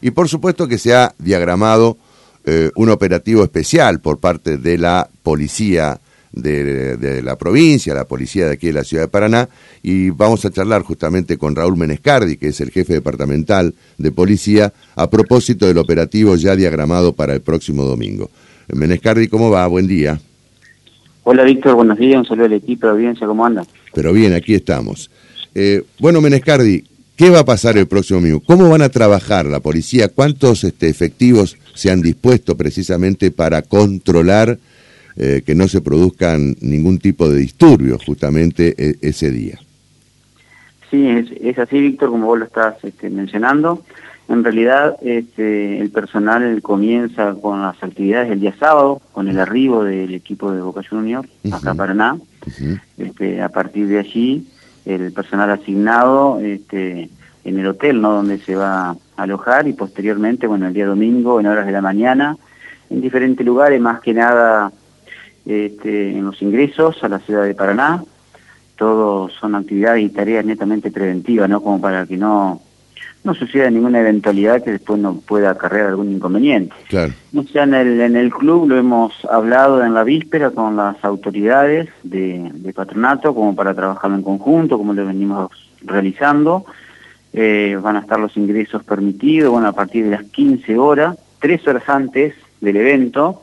Y por supuesto que se ha diagramado eh, un operativo especial por parte de la policía de, la provincia, la policía de aquí de la ciudad de Paraná, y vamos a charlar justamente con Raúl Menescardi, que es el jefe departamental de policía, a propósito del operativo ya diagramado para el próximo domingo. Menescardi, ¿cómo va? Buen día. Hola Víctor, buenos días, un saludo al equipo de audiencia, ¿cómo anda? Pero bien, aquí estamos. Eh, bueno, Menescardi, ¿qué va a pasar el próximo domingo? ¿Cómo van a trabajar la policía? ¿Cuántos este, efectivos se han dispuesto precisamente para controlar eh, que no se produzcan ningún tipo de disturbios justamente e, ese día? Sí, es, así, Víctor, como vos lo estás este, mencionando. En realidad, este, el personal comienza con las actividades el día sábado, con el arribo del equipo de Boca Juniors acá a Paraná. este, a partir de allí, el personal asignado este, en el hotel, ¿no? Donde se va a alojar y posteriormente, bueno, el día domingo, en horas de la mañana, en diferentes lugares, más que nada este, en los ingresos a la ciudad de Paraná. Todos son actividades y tareas netamente preventivas, ¿no? Como para que no no suceda ninguna eventualidad que después no pueda acarrear algún inconveniente. Claro. O sea, en el, en el club lo hemos hablado en la víspera con las autoridades de, patronato como para trabajarlo en conjunto, como lo venimos realizando. Eh, van a estar los ingresos permitidos, bueno, a partir de las 15 horas, tres horas antes del evento,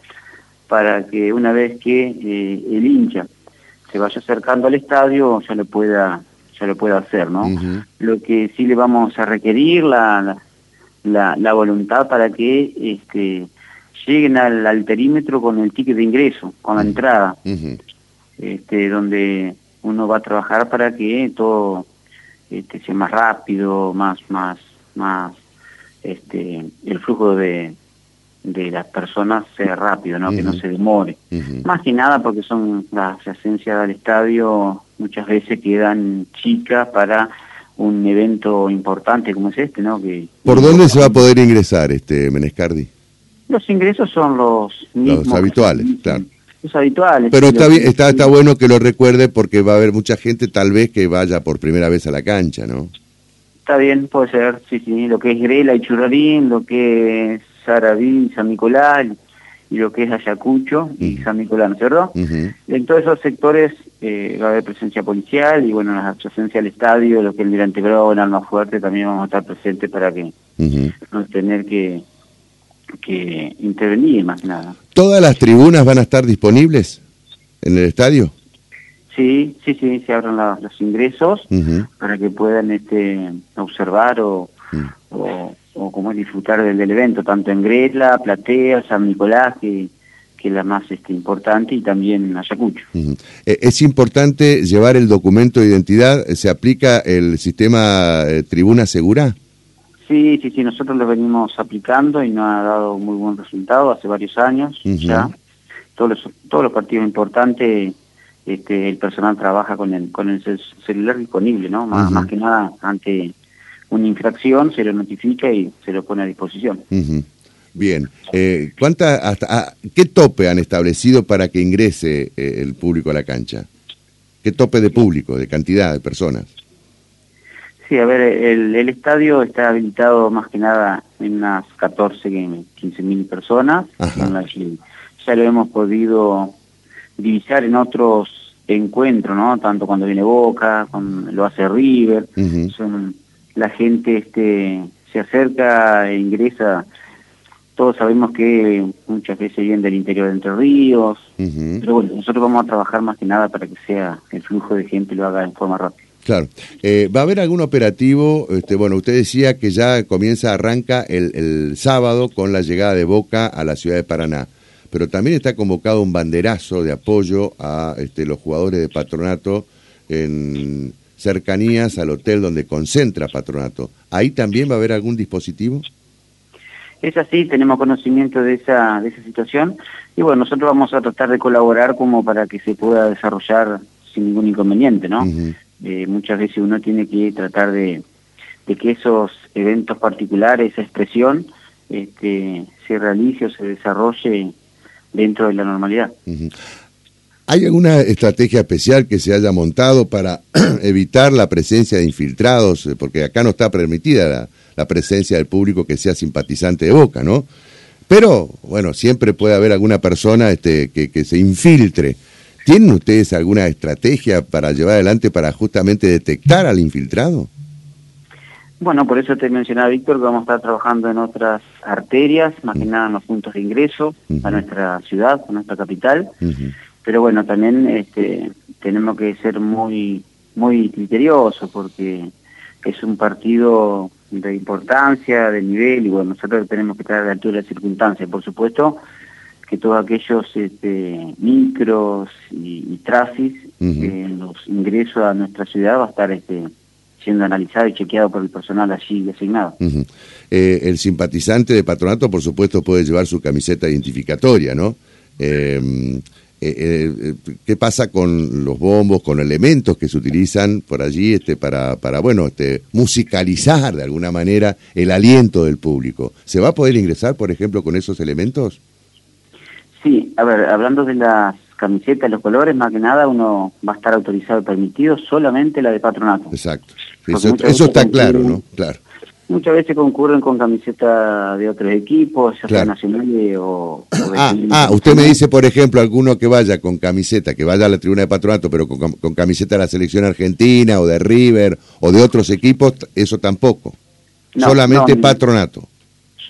para que una vez que eh, el hincha se vaya acercando al estadio ya lo pueda ya lo pueda hacer, ¿no? Lo que sí le vamos a requerir la, la, la voluntad para que este, lleguen al, al, perímetro con el ticket de ingreso, con la entrada, este, donde uno va a trabajar para que todo este, sea más rápido, más, más, más, este, el flujo de, de las personas sea rápido, ¿no? que no se demore. Más que nada porque son las esencias del estadio muchas veces quedan chicas para un evento importante como es este, ¿no? Que, ¿Por dónde se va a poder ingresar, este Menescardi? Los ingresos son los mismos. Los habituales, claro. Los habituales. Pero está, bien, está, está bueno que lo recuerde porque va a haber mucha gente tal vez que vaya por primera vez a la cancha, ¿no? Está bien, puede ser, sí, sí, lo que es Grela y Churrarín, lo que es Saraví, San Nicolás y lo que es Ayacucho y San Nicolás, ¿cierto? En todos esos sectores eh, va a haber presencia policial y bueno, la presencia del estadio, lo que es el Mirante Grón, más Fuerte, también vamos a estar presentes para que no tener que, que intervenir más nada. ¿Todas las tribunas van a estar disponibles en el estadio? Sí, sí, sí, se abren los ingresos para que puedan este, observar o, o, o como disfrutar del, evento, tanto en Gretla, Platea, San Nicolás, que que es la más este, importante, y también Ayacucho. Eh, es importante llevar el documento de identidad, ¿se aplica el sistema eh, Tribuna Segura? Sí, sí, sí, nosotros lo venimos aplicando y nos ha dado muy buen resultado hace varios años ya. Todos los, todos los partidos importantes, este, el personal trabaja con el, con el celular disponible, ¿no? Más, más que nada ante una infracción se lo notifica y se lo pone a disposición. Bien, eh, ¿cuánta, hasta, ah, ¿qué tope han establecido para que ingrese eh, el público a la cancha? ¿Qué tope de público, de cantidad de personas? Sí, a ver, el, estadio está habilitado más que nada en unas 14, 15 mil personas, ya lo hemos podido divisar en otros encuentros, ¿no? Tanto cuando viene Boca, cuando lo hace River, son, la gente este se acerca e ingresa todos sabemos que muchas veces vienen del interior de Entre Ríos, pero bueno, nosotros vamos a trabajar más que nada para que sea el flujo de gente lo haga en forma rápida. Claro. Eh, ¿Va a haber algún operativo? Este, bueno, usted decía que ya comienza, arranca el, el, sábado con la llegada de Boca a la ciudad de Paraná, pero también está convocado un banderazo de apoyo a este, los jugadores de patronato en cercanías al hotel donde concentra patronato. ¿Ahí también va a haber algún dispositivo? Es así, tenemos conocimiento de esa, de esa situación y bueno, nosotros vamos a tratar de colaborar como para que se pueda desarrollar sin ningún inconveniente, ¿no? Eh, muchas veces uno tiene que tratar de, de que esos eventos particulares, esa expresión, este, se realice o se desarrolle dentro de la normalidad. ¿Hay alguna estrategia especial que se haya montado para evitar la presencia de infiltrados? Porque acá no está permitida la, la presencia del público que sea simpatizante de Boca, ¿no? Pero, bueno, siempre puede haber alguna persona este, que, que se infiltre. ¿Tienen ustedes alguna estrategia para llevar adelante para justamente detectar al infiltrado? Bueno, por eso te mencionaba, Víctor, que vamos a estar trabajando en otras arterias, más que nada en los puntos de ingreso a nuestra ciudad, a nuestra capital. Pero bueno, también este, tenemos que ser muy, muy criteriosos porque es un partido de importancia, de nivel, y bueno, nosotros tenemos que estar a la altura de las circunstancias. Por supuesto que todos aquellos este, micros y, y trafis, en los ingresos a nuestra ciudad va a estar este, siendo analizado y chequeado por el personal allí asignado. eh, el simpatizante de patronato, por supuesto, puede llevar su camiseta identificatoria, ¿no? Eh, eh, eh, ¿Qué pasa con los bombos, con elementos que se utilizan por allí este, para, para, bueno, este, musicalizar de alguna manera el aliento del público? ¿Se va a poder ingresar, por ejemplo, con esos elementos? Sí, a ver, hablando de las camisetas, los colores, más que nada uno va a estar autorizado y permitido solamente la de patronato. Exacto. Eso, eso está claro, ¿no? Claro. Muchas veces concurren con camiseta de otros equipos, ya claro. sea nacionales o... o ah, ah, usted me dice, por ejemplo, alguno que vaya con camiseta, que vaya a la tribuna de patronato, pero con, con camiseta de la selección argentina o de River o de otros equipos, eso tampoco. No, Solamente no, patronato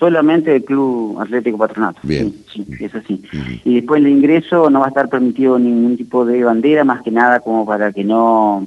solamente el Club Atlético Patronato. Bien. Sí, sí es así. Uh -huh. Y después el ingreso no va a estar permitido ningún tipo de bandera, más que nada como para que no,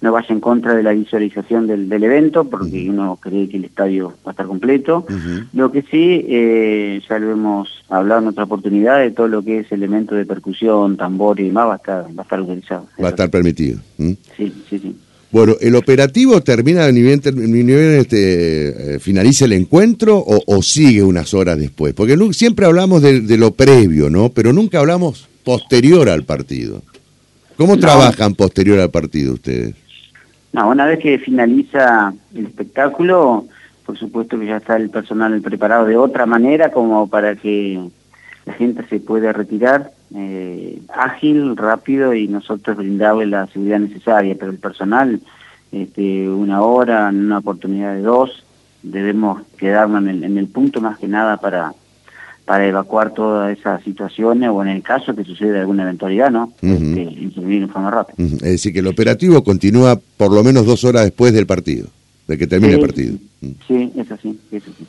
no vaya en contra de la visualización del, del evento, porque uh -huh. uno cree que el estadio va a estar completo. Uh -huh. Lo que sí, eh, ya lo hemos hablado en otra oportunidad, de todo lo que es elemento de percusión, tambor y demás, va a estar, va a estar utilizado. Va a estar permitido. Sí, sí, sí. Bueno, ¿el operativo termina a nivel, nivel este, eh, finaliza el encuentro o, o, sigue unas horas después? Porque siempre hablamos de, de, lo previo, ¿no? Pero nunca hablamos posterior al partido. ¿Cómo no. trabajan posterior al partido ustedes? No, una vez que finaliza el espectáculo, por supuesto que ya está el personal preparado de otra manera como para que la gente se pueda retirar eh, ágil, rápido y nosotros brindarle la seguridad necesaria, pero el personal, este, una hora, una oportunidad de dos, debemos quedarnos en el, en el punto más que nada para para evacuar todas esas situaciones o en el caso que suceda alguna eventualidad, ¿no? Uh -huh. este, intervenir en forma rápida. Uh -huh. Es decir, que el operativo continúa por lo menos dos horas después del partido, de que termine sí, el partido. Sí, es así, es así.